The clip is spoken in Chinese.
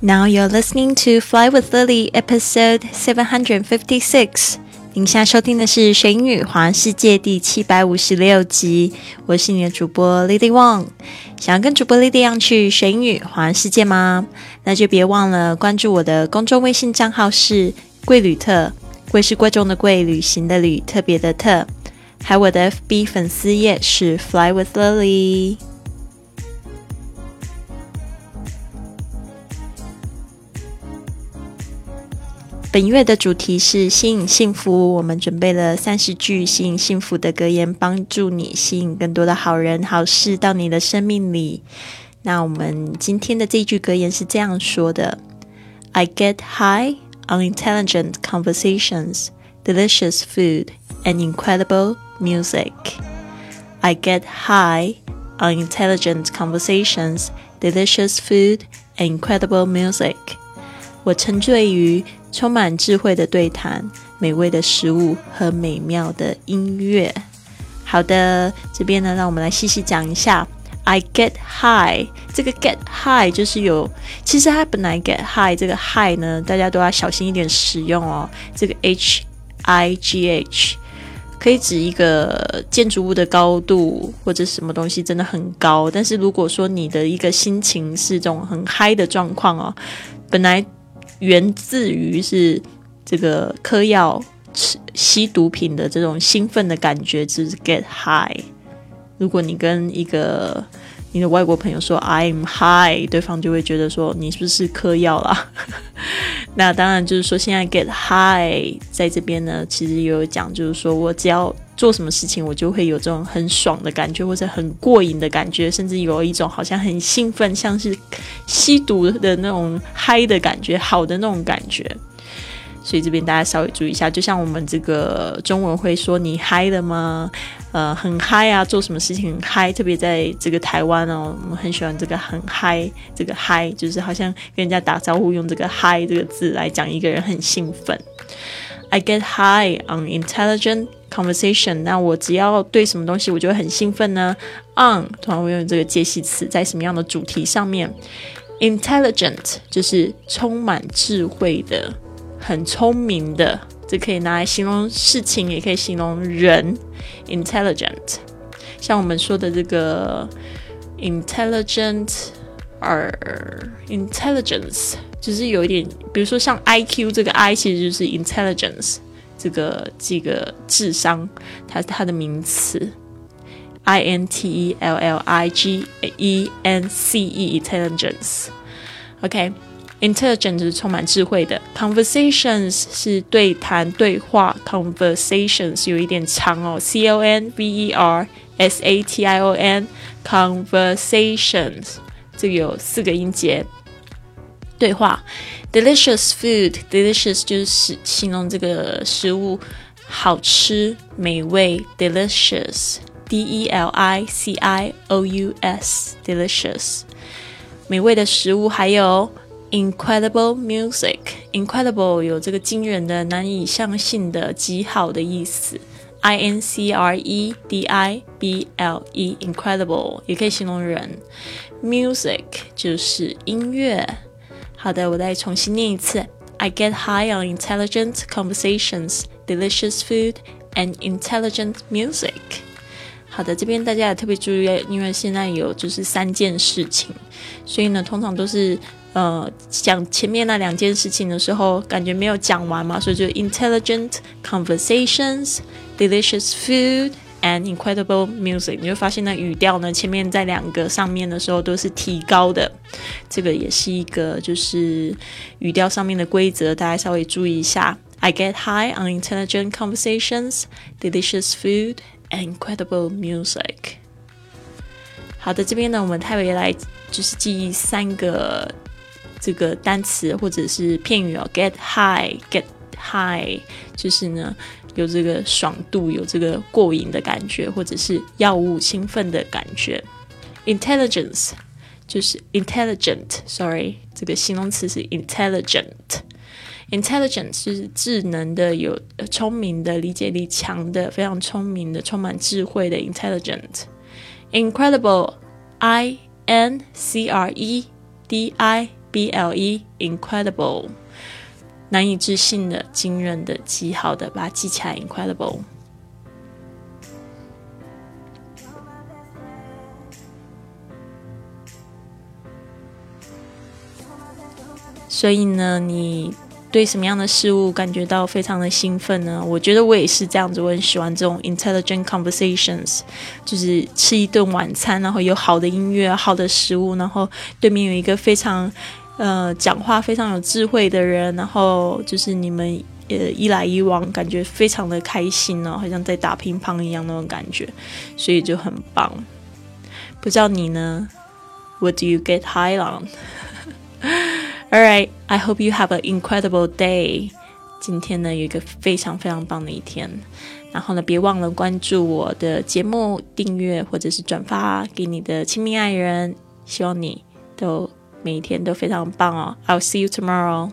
Now you're listening to Fly with Lily, episode seven hundred fifty-six. 您现在收听的是《学英语环世界》第七百五十六集。我是你的主播 Lily Wang。想要跟主播 Lily 一样去学英语环世界吗？那就别忘了关注我的公众微信账号是“贵旅特”，贵是贵重的贵，旅行的旅，特别的特。还有我的 FB 粉丝页是 Fly with Lily。本月的主题是吸引幸福，我们准备了三十句吸引幸福的格言，帮助你吸引更多的好人好事到你的生命里。那我们今天的这句格言是这样说的：I get high on intelligent conversations, delicious food, and incredible music. I get high on intelligent conversations, delicious food, and incredible music. 我沉醉于 充满智慧的对谈、美味的食物和美妙的音乐。好的，这边呢，让我们来细细讲一下。I get high，这个 get high 就是有，其实它本来 get high 这个 high 呢，大家都要小心一点使用哦。这个 h i g h 可以指一个建筑物的高度或者什么东西真的很高，但是如果说你的一个心情是这种很嗨的状况哦，本来。源自于是这个嗑药、吃吸毒品的这种兴奋的感觉，就是 get high。如果你跟一个你的外国朋友说 I'm high，对方就会觉得说你是不是嗑药了？那当然就是说现在 get high 在这边呢，其实也有讲，就是说我只要做什么事情，我就会有这种很爽的感觉，或者很过瘾的感觉，甚至有一种好像很兴奋，像是吸毒的那种嗨的感觉，好的那种感觉。所以这边大家稍微注意一下，就像我们这个中文会说你嗨了吗？呃，很嗨啊，做什么事情很嗨，特别在这个台湾哦，我们很喜欢这个很嗨，这个嗨就是好像跟人家打招呼用这个嗨这个字来讲一个人很兴奋。I get high on intelligent conversation。那我只要对什么东西我就会很兴奋呢？On 通常会用这个介系词，在什么样的主题上面？Intelligent 就是充满智慧的。很聪明的，这可以拿来形容事情，也可以形容人。Intelligent，像我们说的这个 intelligent，而 intelligence 就是有一点，比如说像 IQ 这个 I 其实就是 intelligence 这个这个智商，它它的名词 I N T E L L I G E N C E intelligence。OK。Intelligent 是充满智慧的，Conversations 是对谈对话，Conversations 有一点长哦，C O N V E R S A T I O N，Conversations 这个有四个音节。对话，Delicious food，Delicious 就是形容这个食物好吃美味，Delicious，D E L I C I O U S，Delicious 美味的食物，还有。 Incredible music, incredible 有这个惊人的、难以相信的、极好的意思。I N C R E D I B L E, incredible 也可以形容人。Music 就是音乐。好的，我再重新念一次。I get high on intelligent conversations, delicious food, and intelligent music. 好的，这边大家也特别注意，因为现在有就是三件事情， 所以呢，通常都是。呃，讲前面那两件事情的时候，感觉没有讲完嘛，所以就 intelligent conversations, delicious food and incredible music。你就发现那语调呢，前面在两个上面的时候都是提高的，这个也是一个就是语调上面的规则，大家稍微注意一下。I get high on intelligent conversations, delicious food and incredible music。好的，这边呢，我们特别来就是记忆三个。这个单词或者是片语哦，get high，get high，就是呢有这个爽度，有这个过瘾的感觉，或者是药物兴奋的感觉。intelligence 就是 intelligent，sorry，这个形容词是 intelligent，intelligence 就是智能的、有聪明的、理解力强的、非常聪明的、充满智慧的 intelligent。incredible，I N C R E D I B L E incredible，难以置信的、惊人的、极好的，把它记起来，incredible。所以呢，你对什么样的事物感觉到非常的兴奋呢？我觉得我也是这样子，我很喜欢这种 intelligent conversations，就是吃一顿晚餐，然后有好的音乐、好的食物，然后对面有一个非常呃讲话非常有智慧的人，然后就是你们呃一来一往，感觉非常的开心哦，好像在打乒乓一样那种感觉，所以就很棒。不知道你呢？What do you get high on？All right, I hope you have an incredible day. 今天呢，有一个非常非常棒的一天。然后呢，别忘了关注我的节目、订阅或者是转发给你的亲密爱人。希望你都每一天都非常棒哦。I'll see you tomorrow.